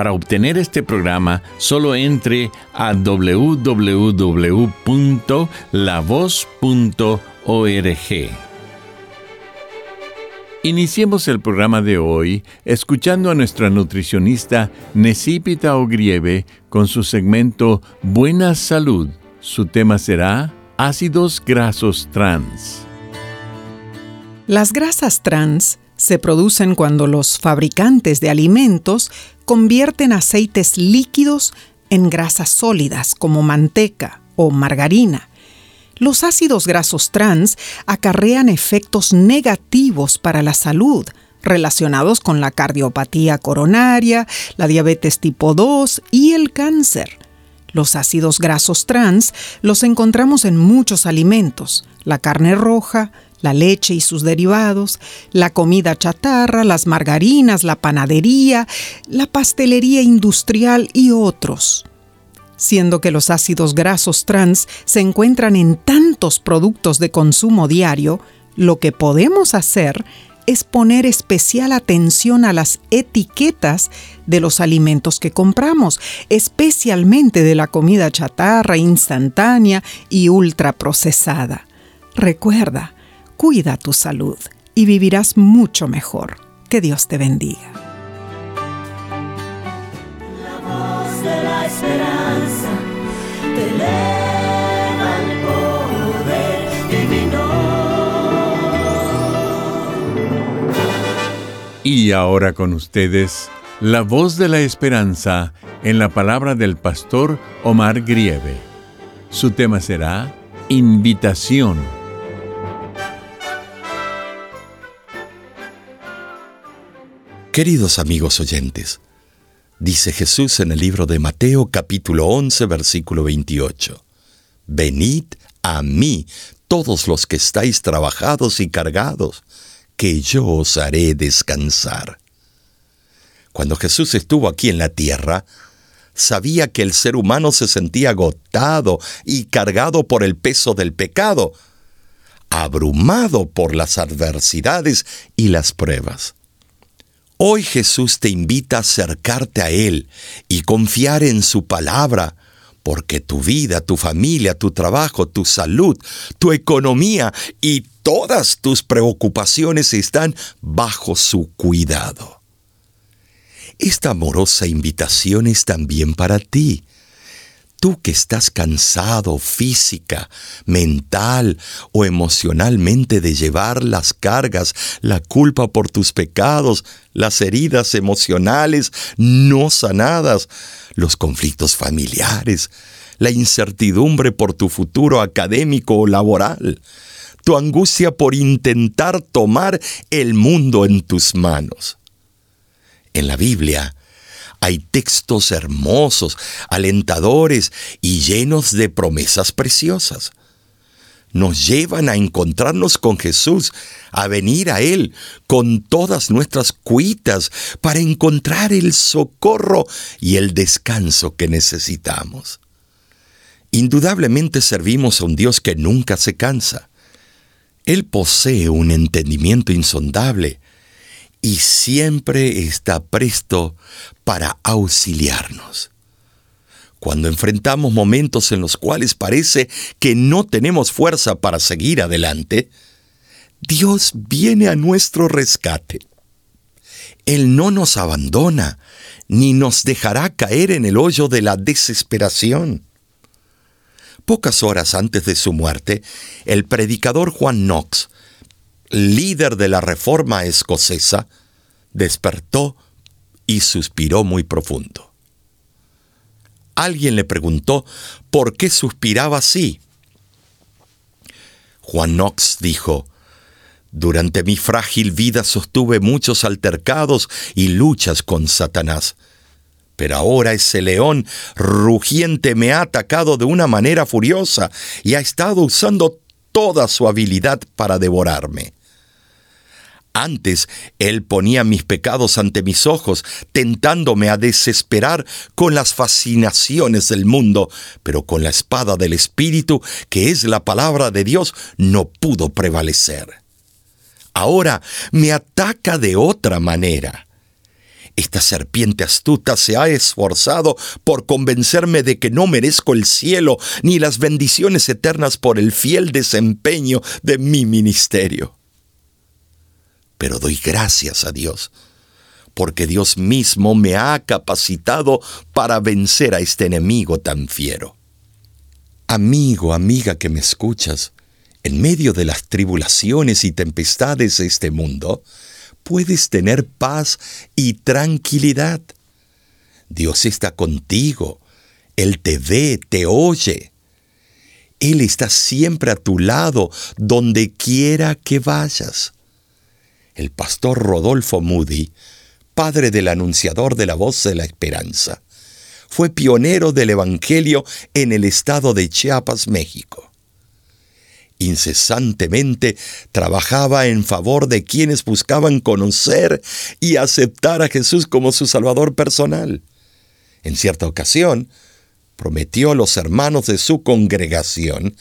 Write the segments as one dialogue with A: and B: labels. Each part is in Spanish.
A: Para obtener este programa, solo entre a www.lavoz.org. Iniciemos el programa de hoy escuchando a nuestra nutricionista Necipita Ogrieve con su segmento Buena Salud. Su tema será ácidos grasos trans.
B: Las grasas trans se producen cuando los fabricantes de alimentos convierten aceites líquidos en grasas sólidas como manteca o margarina. Los ácidos grasos trans acarrean efectos negativos para la salud relacionados con la cardiopatía coronaria, la diabetes tipo 2 y el cáncer. Los ácidos grasos trans los encontramos en muchos alimentos, la carne roja, la leche y sus derivados, la comida chatarra, las margarinas, la panadería, la pastelería industrial y otros. Siendo que los ácidos grasos trans se encuentran en tantos productos de consumo diario, lo que podemos hacer es poner especial atención a las etiquetas de los alimentos que compramos, especialmente de la comida chatarra, instantánea y ultraprocesada. Recuerda, cuida tu salud y vivirás mucho mejor. Que Dios te bendiga.
C: La voz de la esperanza te eleva al poder divino.
A: Y ahora con ustedes, la voz de la esperanza en la palabra del pastor Omar Grieve. Su tema será Invitación.
D: Queridos amigos oyentes, dice Jesús en el libro de Mateo capítulo 11 versículo 28, Venid a mí todos los que estáis trabajados y cargados, que yo os haré descansar. Cuando Jesús estuvo aquí en la tierra, sabía que el ser humano se sentía agotado y cargado por el peso del pecado, abrumado por las adversidades y las pruebas. Hoy Jesús te invita a acercarte a Él y confiar en su palabra, porque tu vida, tu familia, tu trabajo, tu salud, tu economía y todas tus preocupaciones están bajo su cuidado. Esta amorosa invitación es también para ti Tú que estás cansado física, mental o emocionalmente de llevar las cargas, la culpa por tus pecados, las heridas emocionales no sanadas, los conflictos familiares, la incertidumbre por tu futuro académico o laboral, tu angustia por intentar tomar el mundo en tus manos. En la Biblia, hay textos hermosos, alentadores y llenos de promesas preciosas. Nos llevan a encontrarnos con Jesús, a venir a Él con todas nuestras cuitas para encontrar el socorro y el descanso que necesitamos. Indudablemente servimos a un Dios que nunca se cansa. Él posee un entendimiento insondable y siempre está presto para auxiliarnos. Cuando enfrentamos momentos en los cuales parece que no tenemos fuerza para seguir adelante, Dios viene a nuestro rescate. Él no nos abandona, ni nos dejará caer en el hoyo de la desesperación. Pocas horas antes de su muerte, el predicador Juan Knox, líder de la Reforma escocesa, despertó y suspiró muy profundo. Alguien le preguntó por qué suspiraba así. Juan Knox dijo, Durante mi frágil vida sostuve muchos altercados y luchas con Satanás. Pero ahora ese león rugiente me ha atacado de una manera furiosa y ha estado usando toda su habilidad para devorarme. Antes Él ponía mis pecados ante mis ojos, tentándome a desesperar con las fascinaciones del mundo, pero con la espada del Espíritu, que es la palabra de Dios, no pudo prevalecer. Ahora me ataca de otra manera. Esta serpiente astuta se ha esforzado por convencerme de que no merezco el cielo ni las bendiciones eternas por el fiel desempeño de mi ministerio pero doy gracias a Dios, porque Dios mismo me ha capacitado para vencer a este enemigo tan fiero. Amigo, amiga que me escuchas, en medio de las tribulaciones y tempestades de este mundo, puedes tener paz y tranquilidad. Dios está contigo, Él te ve, te oye. Él está siempre a tu lado, donde quiera que vayas el pastor Rodolfo Moody, padre del anunciador de la voz de la esperanza, fue pionero del Evangelio en el estado de Chiapas, México. Incesantemente trabajaba en favor de quienes buscaban conocer y aceptar a Jesús como su Salvador personal. En cierta ocasión, prometió a los hermanos de su congregación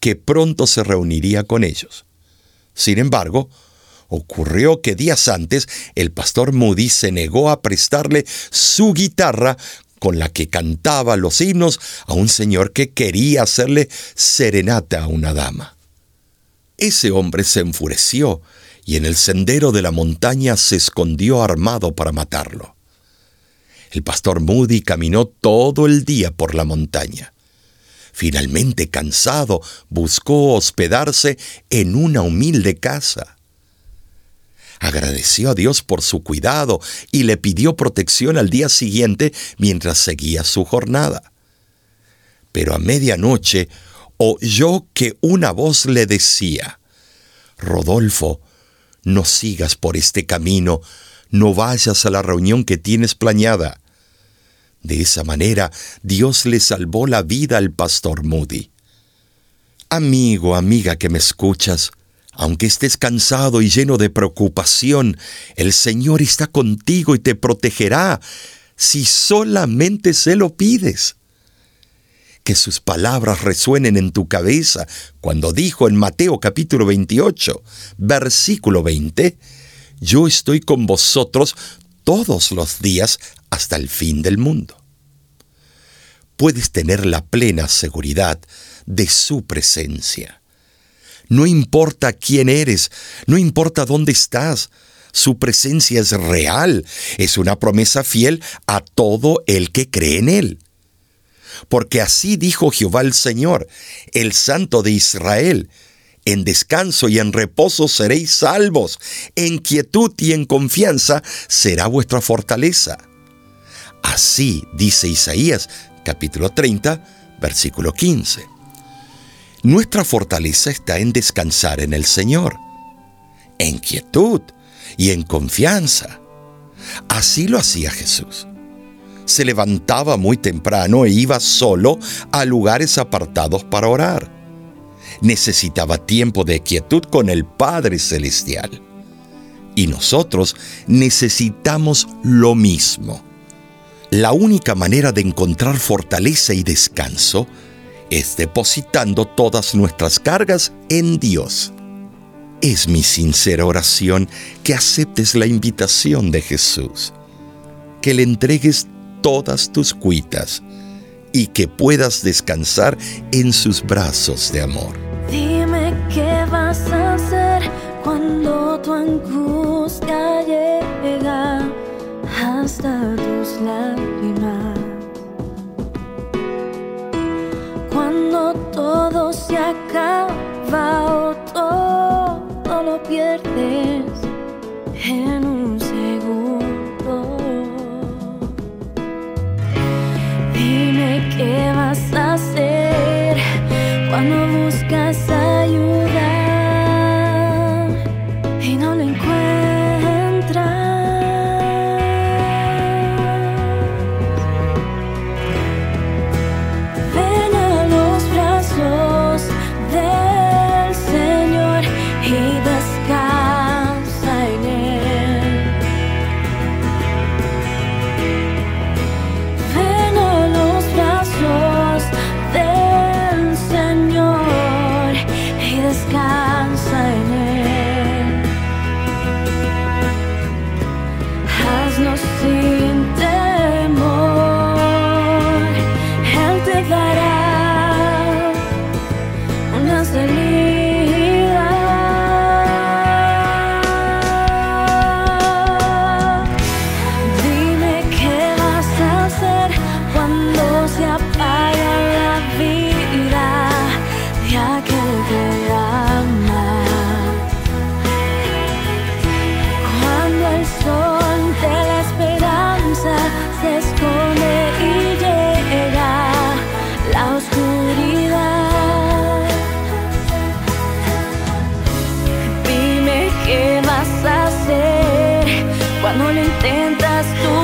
D: que pronto se reuniría con ellos. Sin embargo, Ocurrió que días antes el pastor Moody se negó a prestarle su guitarra con la que cantaba los himnos a un señor que quería hacerle serenata a una dama. Ese hombre se enfureció y en el sendero de la montaña se escondió armado para matarlo. El pastor Moody caminó todo el día por la montaña. Finalmente, cansado, buscó hospedarse en una humilde casa agradeció a Dios por su cuidado y le pidió protección al día siguiente mientras seguía su jornada. Pero a medianoche oyó que una voz le decía, Rodolfo, no sigas por este camino, no vayas a la reunión que tienes planeada. De esa manera, Dios le salvó la vida al pastor Moody. Amigo, amiga que me escuchas, aunque estés cansado y lleno de preocupación, el Señor está contigo y te protegerá si solamente se lo pides. Que sus palabras resuenen en tu cabeza cuando dijo en Mateo capítulo 28, versículo 20, Yo estoy con vosotros todos los días hasta el fin del mundo. Puedes tener la plena seguridad de su presencia no importa quién eres, no importa dónde estás. Su presencia es real, es una promesa fiel a todo el que cree en Él. Porque así dijo Jehová el Señor, el Santo de Israel, en descanso y en reposo seréis salvos, en quietud y en confianza será vuestra fortaleza. Así dice Isaías capítulo 30, versículo 15. Nuestra fortaleza está en descansar en el Señor, en quietud y en confianza. Así lo hacía Jesús. Se levantaba muy temprano e iba solo a lugares apartados para orar. Necesitaba tiempo de quietud con el Padre Celestial. Y nosotros necesitamos lo mismo. La única manera de encontrar fortaleza y descanso es depositando todas nuestras cargas en Dios. Es mi sincera oración que aceptes la invitación de Jesús, que le entregues todas tus cuitas y que puedas descansar en sus brazos de amor.
C: Dime qué vas a hacer cuando tu angustia llega hasta tus lágrimas. Todo se acaba o todo lo pierdes en un segundo. Dime qué vas a hacer cuando buscas no lo intentas tú.